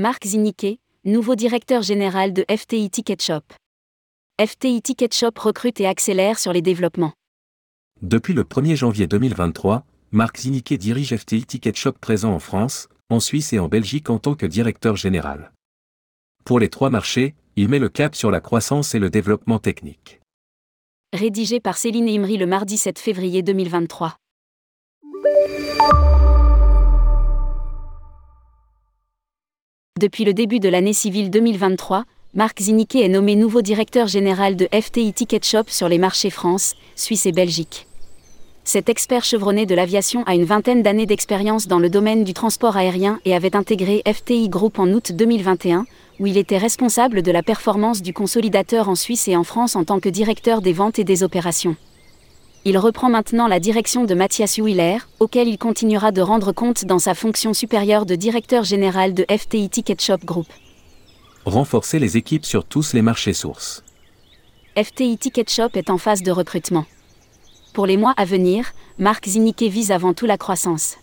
Marc Ziniquet, nouveau directeur général de FTI Ticket Shop. FTI Ticket Shop recrute et accélère sur les développements. Depuis le 1er janvier 2023, Marc Ziniquet dirige FTI Ticket Shop présent en France, en Suisse et en Belgique en tant que directeur général. Pour les trois marchés, il met le cap sur la croissance et le développement technique. Rédigé par Céline Imri le mardi 7 février 2023. Depuis le début de l'année civile 2023, Marc Ziniquet est nommé nouveau directeur général de FTI Ticket Shop sur les marchés France, Suisse et Belgique. Cet expert chevronné de l'aviation a une vingtaine d'années d'expérience dans le domaine du transport aérien et avait intégré FTI Group en août 2021, où il était responsable de la performance du consolidateur en Suisse et en France en tant que directeur des ventes et des opérations. Il reprend maintenant la direction de Mathias Wheeler, auquel il continuera de rendre compte dans sa fonction supérieure de directeur général de FTI Ticket Shop Group. Renforcer les équipes sur tous les marchés sources. FTI Ticket Shop est en phase de recrutement. Pour les mois à venir, Marc Ziniquet vise avant tout la croissance.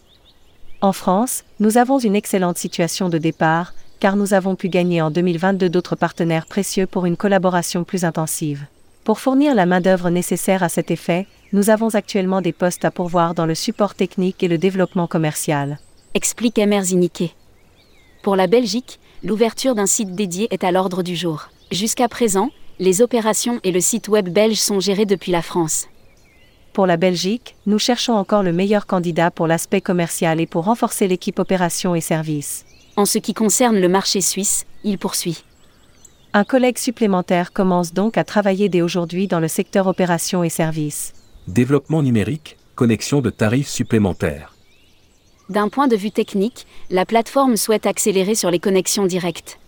En France, nous avons une excellente situation de départ, car nous avons pu gagner en 2022 d'autres partenaires précieux pour une collaboration plus intensive. Pour fournir la main-d'œuvre nécessaire à cet effet, nous avons actuellement des postes à pourvoir dans le support technique et le développement commercial. Explique Emer Ziniquet. Pour la Belgique, l'ouverture d'un site dédié est à l'ordre du jour. Jusqu'à présent, les opérations et le site web belge sont gérés depuis la France. Pour la Belgique, nous cherchons encore le meilleur candidat pour l'aspect commercial et pour renforcer l'équipe opération et services. En ce qui concerne le marché suisse, il poursuit. Un collègue supplémentaire commence donc à travailler dès aujourd'hui dans le secteur opération et services. Développement numérique, connexion de tarifs supplémentaires. D'un point de vue technique, la plateforme souhaite accélérer sur les connexions directes.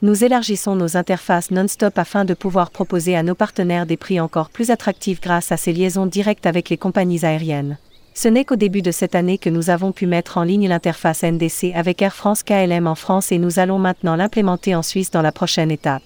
Nous élargissons nos interfaces non-stop afin de pouvoir proposer à nos partenaires des prix encore plus attractifs grâce à ces liaisons directes avec les compagnies aériennes. Ce n'est qu'au début de cette année que nous avons pu mettre en ligne l'interface NDC avec Air France KLM en France et nous allons maintenant l'implémenter en Suisse dans la prochaine étape.